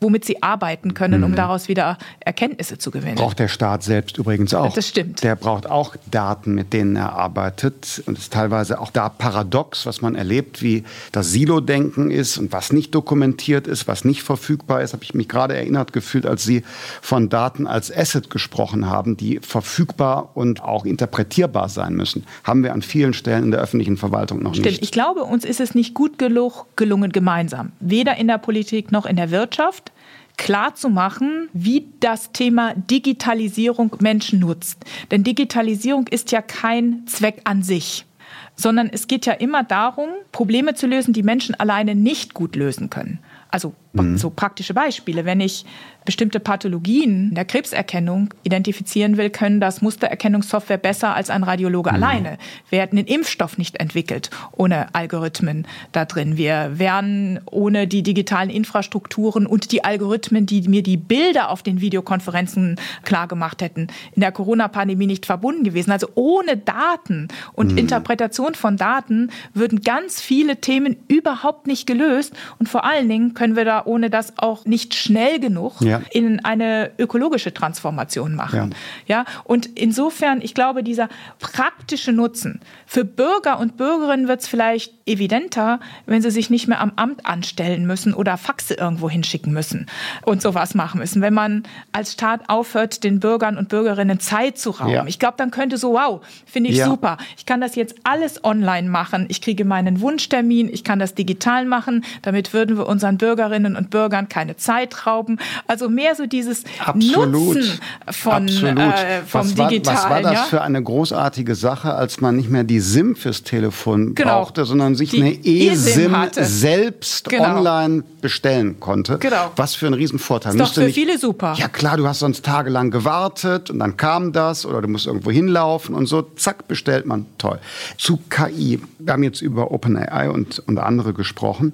C: womit sie arbeiten können, um mhm. daraus wieder Erkenntnisse zu gewinnen.
B: Braucht der Staat selbst übrigens auch.
C: Das stimmt.
B: Der braucht auch Daten, mit denen er arbeitet. Und es ist teilweise auch da paradox, was man erlebt, wie das Silo-Denken ist und was nicht dokumentiert ist, was nicht verfügbar ist. Habe ich mich gerade erinnert gefühlt, als Sie von Daten als Asset gesprochen haben, die verfügbar und auch interpretierbar sein müssen. Haben wir an vielen Stellen in der öffentlichen Verwaltung noch
C: Stimmt.
B: nicht.
C: Ich glaube, uns ist es nicht gut genug gelungen gemeinsam. Weder in der Politik noch in der Wirtschaft klar zu machen, wie das Thema Digitalisierung Menschen nutzt. Denn Digitalisierung ist ja kein Zweck an sich sondern es geht ja immer darum, Probleme zu lösen, die Menschen alleine nicht gut lösen können. Also mhm. so praktische Beispiele. Wenn ich bestimmte Pathologien in der Krebserkennung identifizieren will, können das Mustererkennungssoftware besser als ein Radiologe mhm. alleine. Wir hätten den Impfstoff nicht entwickelt ohne Algorithmen da drin. Wir wären ohne die digitalen Infrastrukturen und die Algorithmen, die mir die Bilder auf den Videokonferenzen klar gemacht hätten, in der Corona-Pandemie nicht verbunden gewesen. Also ohne Daten und mhm. Interpretation von Daten würden ganz viele Themen überhaupt nicht gelöst. Und vor allen Dingen können wir da ohne das auch nicht schnell genug ja. in eine ökologische Transformation machen. Ja. ja. Und insofern, ich glaube, dieser praktische Nutzen für Bürger und Bürgerinnen wird es vielleicht evidenter, wenn sie sich nicht mehr am Amt anstellen müssen oder Faxe irgendwo hinschicken müssen und sowas machen müssen. Wenn man als Staat aufhört, den Bürgern und Bürgerinnen Zeit zu rauben. Ja. Ich glaube, dann könnte so, wow, finde ich ja. super. Ich kann das jetzt alles online machen. Ich kriege meinen Wunschtermin. Ich kann das digital machen. Damit würden wir unseren Bürgerinnen Bürgerinnen und Bürgern, keine Zeitrauben. Also mehr so dieses Absolut. Nutzen von, Äh, vom
B: was
C: Digitalen.
B: War, was war das ja? für eine großartige Sache, als man nicht mehr die SIM fürs Telefon genau. brauchte, sondern sich die eine eSIM e selbst genau. online bestellen konnte? Genau. Was für ein Riesenvorteil.
C: Ist doch für nicht, viele super.
B: Ja klar, du hast sonst tagelang gewartet und dann kam das oder du musst irgendwo hinlaufen und so, zack, bestellt man. Toll. Zu KI. Wir haben jetzt über OpenAI und, und andere gesprochen.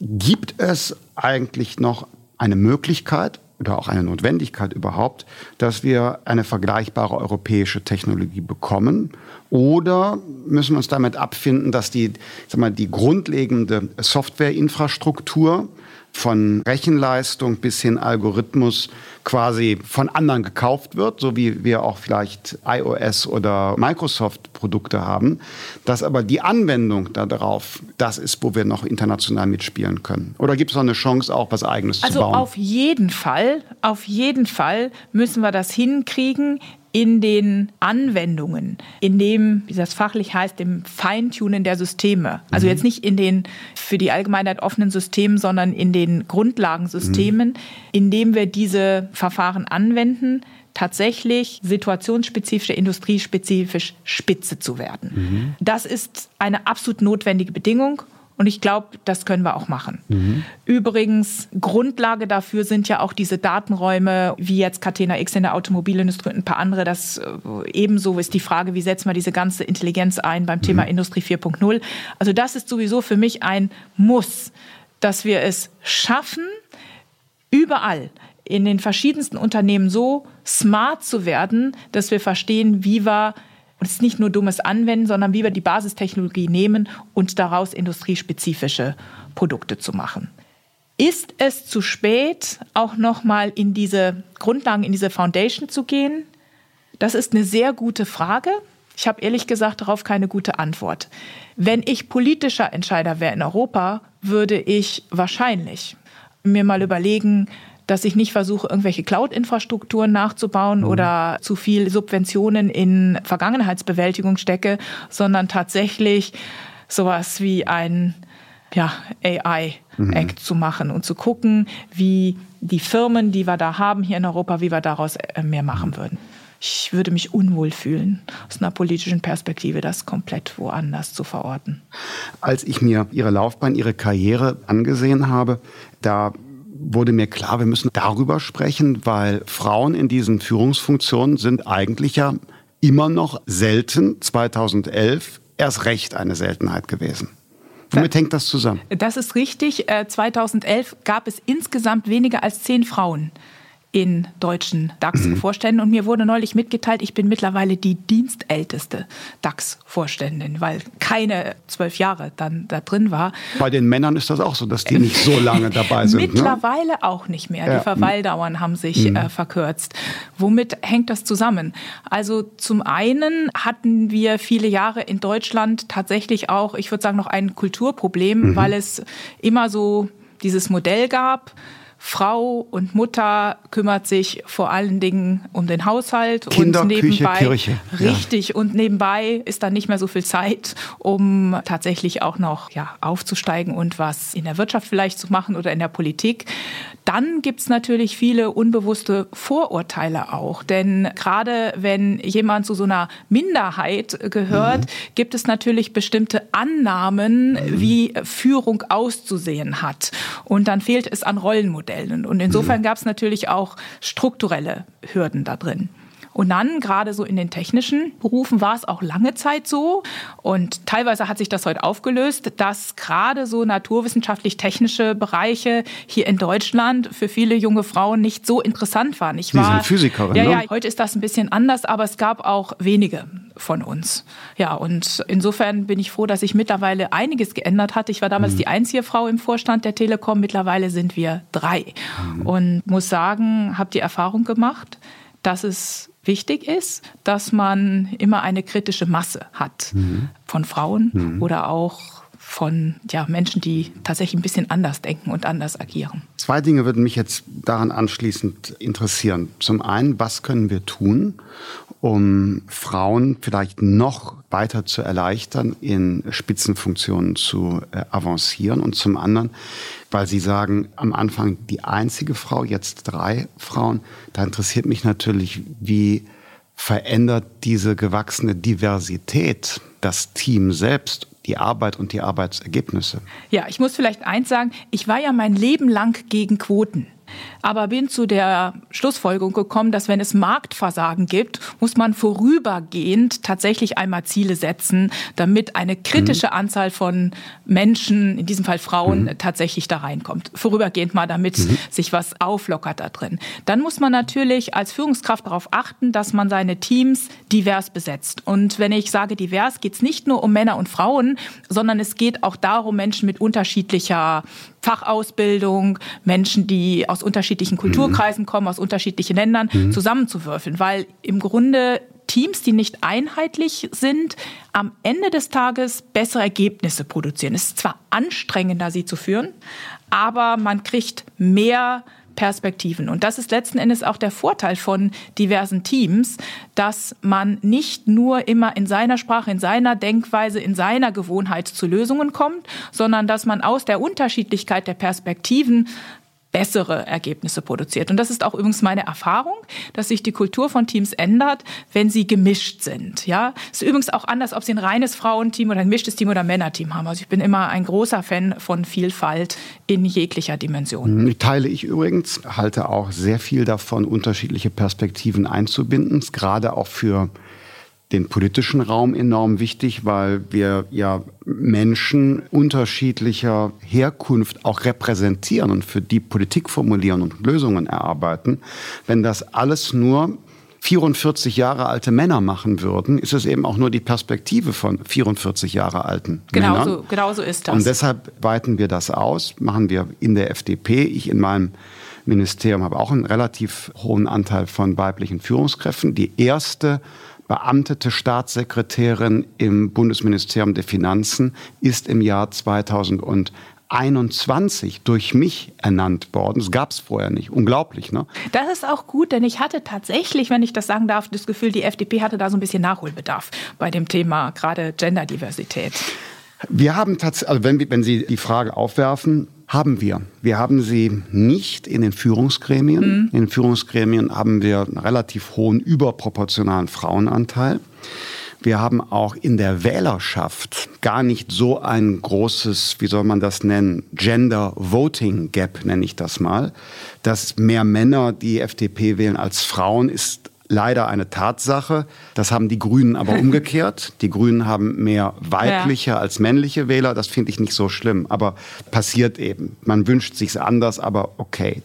B: Gibt es eigentlich noch eine Möglichkeit oder auch eine Notwendigkeit überhaupt, dass wir eine vergleichbare europäische Technologie bekommen? Oder müssen wir uns damit abfinden, dass die, sag mal, die grundlegende Softwareinfrastruktur von Rechenleistung bis hin Algorithmus quasi von anderen gekauft wird, so wie wir auch vielleicht iOS oder Microsoft Produkte haben, dass aber die Anwendung darauf das ist, wo wir noch international mitspielen können. Oder gibt es noch eine Chance, auch was Eigenes
C: also
B: zu bauen?
C: Also auf jeden Fall, auf jeden Fall müssen wir das hinkriegen, in den Anwendungen, in dem, wie das fachlich heißt, dem Feintunen der Systeme. Also mhm. jetzt nicht in den für die Allgemeinheit offenen Systemen, sondern in den Grundlagensystemen, mhm. indem wir diese Verfahren anwenden, tatsächlich situationsspezifisch, industriespezifisch spitze zu werden. Mhm. Das ist eine absolut notwendige Bedingung. Und ich glaube, das können wir auch machen. Mhm. Übrigens, Grundlage dafür sind ja auch diese Datenräume, wie jetzt Catena X in der Automobilindustrie und ein paar andere. Das äh, ebenso ist die Frage, wie setzen wir diese ganze Intelligenz ein beim Thema mhm. Industrie 4.0. Also das ist sowieso für mich ein Muss, dass wir es schaffen, überall in den verschiedensten Unternehmen so smart zu werden, dass wir verstehen, wie wir und es ist nicht nur dummes Anwenden, sondern wie wir die Basistechnologie nehmen und daraus industriespezifische Produkte zu machen. Ist es zu spät, auch nochmal in diese Grundlagen, in diese Foundation zu gehen? Das ist eine sehr gute Frage. Ich habe ehrlich gesagt darauf keine gute Antwort. Wenn ich politischer Entscheider wäre in Europa, würde ich wahrscheinlich mir mal überlegen, dass ich nicht versuche, irgendwelche Cloud-Infrastrukturen nachzubauen mhm. oder zu viel Subventionen in Vergangenheitsbewältigung stecke, sondern tatsächlich sowas wie ein ja, AI-Act mhm. zu machen und zu gucken, wie die Firmen, die wir da haben hier in Europa, wie wir daraus äh, mehr machen würden. Ich würde mich unwohl fühlen, aus einer politischen Perspektive das komplett woanders zu verorten.
B: Als ich mir Ihre Laufbahn, Ihre Karriere angesehen habe, da wurde mir klar, wir müssen darüber sprechen, weil Frauen in diesen Führungsfunktionen sind eigentlich ja immer noch selten, 2011 erst recht eine Seltenheit gewesen. Womit hängt das zusammen?
C: Das ist richtig. 2011 äh, gab es insgesamt weniger als zehn Frauen in deutschen DAX-Vorständen. Und mir wurde neulich mitgeteilt, ich bin mittlerweile die dienstälteste DAX-Vorständin, weil keine zwölf Jahre dann da drin war.
B: Bei den Männern ist das auch so, dass die nicht so lange dabei sind.
C: Ne? Mittlerweile ne? auch nicht mehr. Ja. Die Verweildauern haben sich mhm. äh, verkürzt. Womit hängt das zusammen? Also zum einen hatten wir viele Jahre in Deutschland tatsächlich auch, ich würde sagen, noch ein Kulturproblem, mhm. weil es immer so dieses Modell gab, Frau und Mutter kümmert sich vor allen Dingen um den Haushalt
B: Kinder,
C: und
B: nebenbei Küche, Kirche.
C: richtig und nebenbei ist dann nicht mehr so viel Zeit, um tatsächlich auch noch ja, aufzusteigen und was in der Wirtschaft vielleicht zu machen oder in der Politik. Dann gibt es natürlich viele unbewusste Vorurteile auch, denn gerade wenn jemand zu so einer Minderheit gehört, mhm. gibt es natürlich bestimmte Annahmen, mhm. wie Führung auszusehen hat und dann fehlt es an Rollenmodellen. Modellen. Und insofern mhm. gab es natürlich auch strukturelle Hürden da drin. Und dann, gerade so in den technischen Berufen, war es auch lange Zeit so. Und teilweise hat sich das heute aufgelöst, dass gerade so naturwissenschaftlich-technische Bereiche hier in Deutschland für viele junge Frauen nicht so interessant waren.
B: Ich war, Sie sind Physikerin,
C: ja, ja, ne? heute ist das ein bisschen anders, aber es gab auch wenige von uns. Ja, und insofern bin ich froh, dass sich mittlerweile einiges geändert hat. Ich war damals mhm. die einzige Frau im Vorstand der Telekom. Mittlerweile sind wir drei. Mhm. Und muss sagen, habe die Erfahrung gemacht, dass es wichtig ist, dass man immer eine kritische Masse hat mhm. von Frauen mhm. oder auch von ja, Menschen, die tatsächlich ein bisschen anders denken und anders agieren.
B: Zwei Dinge würden mich jetzt daran anschließend interessieren. Zum einen, was können wir tun, um Frauen vielleicht noch weiter zu erleichtern, in Spitzenfunktionen zu äh, avancieren. Und zum anderen, weil Sie sagen, am Anfang die einzige Frau, jetzt drei Frauen, da interessiert mich natürlich, wie verändert diese gewachsene Diversität das Team selbst die Arbeit und die Arbeitsergebnisse.
C: Ja, ich muss vielleicht eins sagen, ich war ja mein Leben lang gegen Quoten aber bin zu der Schlussfolgerung gekommen, dass wenn es Marktversagen gibt, muss man vorübergehend tatsächlich einmal Ziele setzen, damit eine kritische mhm. Anzahl von Menschen, in diesem Fall Frauen, mhm. tatsächlich da reinkommt. Vorübergehend mal, damit mhm. sich was auflockert da drin. Dann muss man natürlich als Führungskraft darauf achten, dass man seine Teams divers besetzt. Und wenn ich sage divers, geht es nicht nur um Männer und Frauen, sondern es geht auch darum, Menschen mit unterschiedlicher Fachausbildung, Menschen, die aus unterschiedlichen Kulturkreisen mhm. kommen, aus unterschiedlichen Ländern, mhm. zusammenzuwürfeln. Weil im Grunde Teams, die nicht einheitlich sind, am Ende des Tages bessere Ergebnisse produzieren. Es ist zwar anstrengender, sie zu führen, aber man kriegt mehr Perspektiven. Und das ist letzten Endes auch der Vorteil von diversen Teams, dass man nicht nur immer in seiner Sprache, in seiner Denkweise, in seiner Gewohnheit zu Lösungen kommt, sondern dass man aus der Unterschiedlichkeit der Perspektiven bessere Ergebnisse produziert. Und das ist auch übrigens meine Erfahrung, dass sich die Kultur von Teams ändert, wenn sie gemischt sind. Ja, ist übrigens auch anders, ob sie ein reines Frauenteam oder ein gemischtes Team oder ein Männerteam haben. Also ich bin immer ein großer Fan von Vielfalt in jeglicher Dimension.
B: Ich teile ich übrigens, halte auch sehr viel davon, unterschiedliche Perspektiven einzubinden, gerade auch für den politischen Raum enorm wichtig, weil wir ja Menschen unterschiedlicher Herkunft auch repräsentieren und für die Politik formulieren und Lösungen erarbeiten. Wenn das alles nur 44 Jahre alte Männer machen würden, ist es eben auch nur die Perspektive von 44 Jahre alten
C: genau
B: Männern.
C: So, genau so ist das.
B: Und deshalb weiten wir das aus, machen wir in der FDP, ich in meinem Ministerium habe auch einen relativ hohen Anteil von weiblichen Führungskräften. Die erste beamtete Staatssekretärin im Bundesministerium der Finanzen ist im Jahr 2021 durch mich ernannt worden. Das gab es vorher nicht. Unglaublich, ne?
C: Das ist auch gut, denn ich hatte tatsächlich, wenn ich das sagen darf, das Gefühl, die FDP hatte da so ein bisschen Nachholbedarf bei dem Thema gerade Genderdiversität.
B: Wir haben tatsächlich, also wenn, wenn Sie die Frage aufwerfen, haben wir. Wir haben sie nicht in den Führungsgremien. Mhm. In den Führungsgremien haben wir einen relativ hohen überproportionalen Frauenanteil. Wir haben auch in der Wählerschaft gar nicht so ein großes, wie soll man das nennen, Gender Voting Gap nenne ich das mal. Dass mehr Männer die FDP wählen als Frauen ist leider eine Tatsache. Das haben die Grünen aber umgekehrt. Die Grünen haben mehr weibliche ja. als männliche Wähler. Das finde ich nicht so schlimm, aber passiert eben. Man wünscht sich anders, aber okay.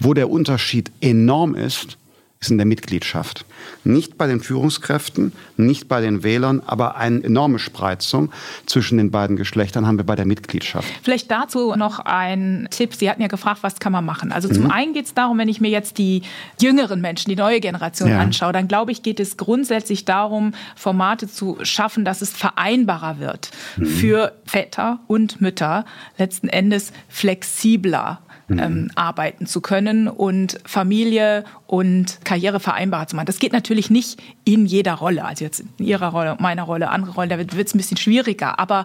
B: Wo der Unterschied enorm ist, ist in der Mitgliedschaft. Nicht bei den Führungskräften, nicht bei den Wählern, aber eine enorme Spreizung zwischen den beiden Geschlechtern haben wir bei der Mitgliedschaft.
C: Vielleicht dazu noch ein Tipp. Sie hatten ja gefragt, was kann man machen? Also zum mhm. einen geht es darum, wenn ich mir jetzt die jüngeren Menschen, die neue Generation ja. anschaue, dann glaube ich, geht es grundsätzlich darum, Formate zu schaffen, dass es vereinbarer wird mhm. für Väter und Mütter, letzten Endes flexibler mhm. ähm, arbeiten zu können und Familie und Karriere vereinbar zu machen. Das geht natürlich nicht in jeder Rolle. Also jetzt in Ihrer Rolle, meiner Rolle, andere Rolle, da wird es ein bisschen schwieriger. Aber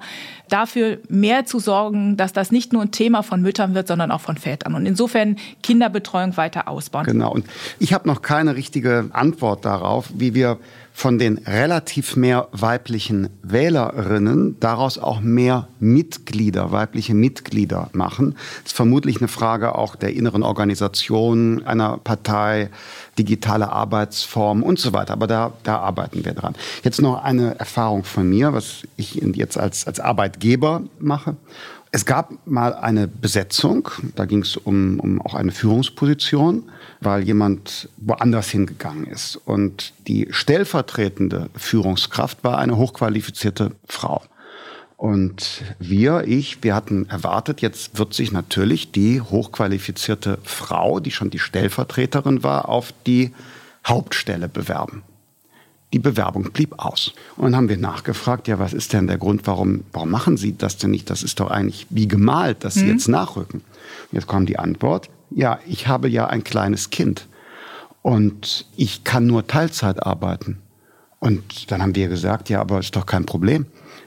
C: dafür mehr zu sorgen, dass das nicht nur ein Thema von Müttern wird, sondern auch von Vätern. Und insofern Kinderbetreuung weiter ausbauen.
B: Genau. Und ich habe noch keine richtige Antwort darauf, wie wir von den relativ mehr weiblichen Wählerinnen daraus auch mehr Mitglieder, weibliche Mitglieder machen. Das ist vermutlich eine Frage auch der inneren Organisation einer Partei, digitale Arbeitsform und so weiter. Aber da, da arbeiten wir dran. Jetzt noch eine Erfahrung von mir, was ich jetzt als, als Arbeitgeber mache. Es gab mal eine Besetzung, da ging es um, um auch eine Führungsposition weil jemand woanders hingegangen ist. Und die stellvertretende Führungskraft war eine hochqualifizierte Frau. Und wir, ich, wir hatten erwartet, jetzt wird sich natürlich die hochqualifizierte Frau, die schon die Stellvertreterin war, auf die Hauptstelle bewerben. Die Bewerbung blieb aus. Und dann haben wir nachgefragt, ja, was ist denn der Grund, warum, warum machen Sie das denn nicht? Das ist doch eigentlich wie gemalt, dass Sie mhm. jetzt nachrücken. Und jetzt kam die Antwort, ja, ich habe ja ein kleines Kind und ich kann nur Teilzeit arbeiten. Und dann haben wir gesagt, ja, aber ist doch kein Problem.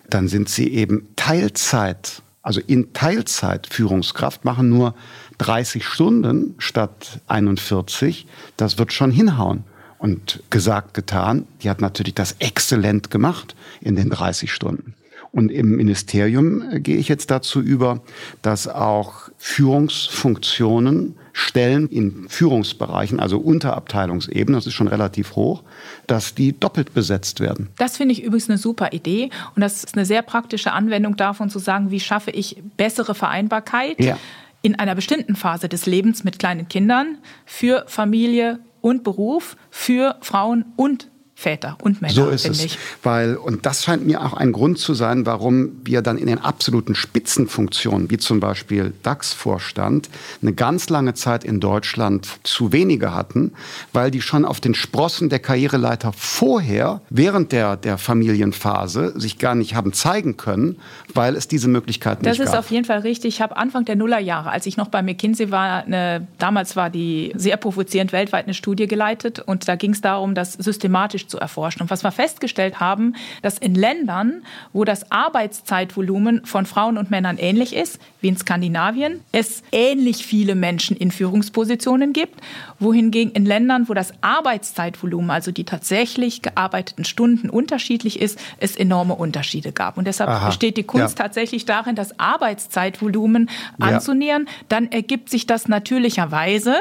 B: Dann sind sie eben Teilzeit, also in Teilzeit Führungskraft, machen nur 30 Stunden statt 41. Das wird schon hinhauen. Und gesagt, getan, die hat natürlich das exzellent gemacht in den 30 Stunden. Und im Ministerium äh, gehe ich jetzt dazu über, dass auch Führungsfunktionen, Stellen in Führungsbereichen, also Unterabteilungsebene, das ist schon relativ hoch, dass die doppelt besetzt werden.
C: Das finde ich übrigens eine super Idee und das ist eine sehr praktische Anwendung davon zu sagen, wie schaffe ich bessere Vereinbarkeit ja. in einer bestimmten Phase des Lebens mit kleinen Kindern für Familie und Beruf, für Frauen und Väter und Männer.
B: So ist es. Ich. Weil, und das scheint mir auch ein Grund zu sein, warum wir dann in den absoluten Spitzenfunktionen, wie zum Beispiel DAX-Vorstand, eine ganz lange Zeit in Deutschland zu wenige hatten, weil die schon auf den Sprossen der Karriereleiter vorher, während der, der Familienphase, sich gar nicht haben zeigen können, weil es diese Möglichkeiten
C: das
B: nicht
C: gab. Das ist auf jeden Fall richtig. Ich habe Anfang der Nullerjahre, als ich noch bei McKinsey war, eine, damals war die sehr provozierend weltweit eine Studie geleitet und da ging es darum, dass systematisch zu erforschen. Und was wir festgestellt haben, dass in Ländern, wo das Arbeitszeitvolumen von Frauen und Männern ähnlich ist, wie in Skandinavien, es ähnlich viele Menschen in Führungspositionen gibt, wohingegen in Ländern, wo das Arbeitszeitvolumen, also die tatsächlich gearbeiteten Stunden unterschiedlich ist, es enorme Unterschiede gab. Und deshalb Aha. besteht die Kunst ja. tatsächlich darin, das Arbeitszeitvolumen anzunähern. Ja. Dann ergibt sich das natürlicherweise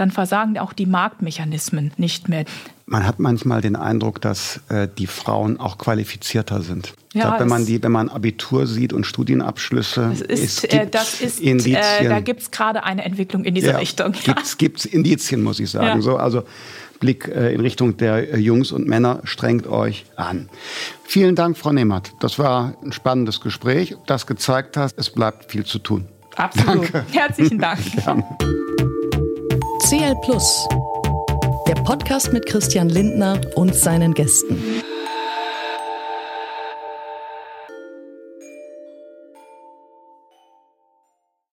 C: dann versagen auch die Marktmechanismen nicht mehr.
B: Man hat manchmal den Eindruck, dass äh, die Frauen auch qualifizierter sind. Ja, glaub, wenn man die, wenn man Abitur sieht und Studienabschlüsse,
C: es ist, es äh, das ist, äh, da gibt es gerade eine Entwicklung in diese ja, Richtung.
B: Ja. Gibt es Indizien, muss ich sagen. Ja. So, also Blick äh, in Richtung der äh, Jungs und Männer, strengt euch an. Vielen Dank, Frau Nehmert. Das war ein spannendes Gespräch, das gezeigt hat, es bleibt viel zu tun.
C: Absolut. Danke. Herzlichen Dank.
A: CL Plus, der Podcast mit Christian Lindner und seinen Gästen.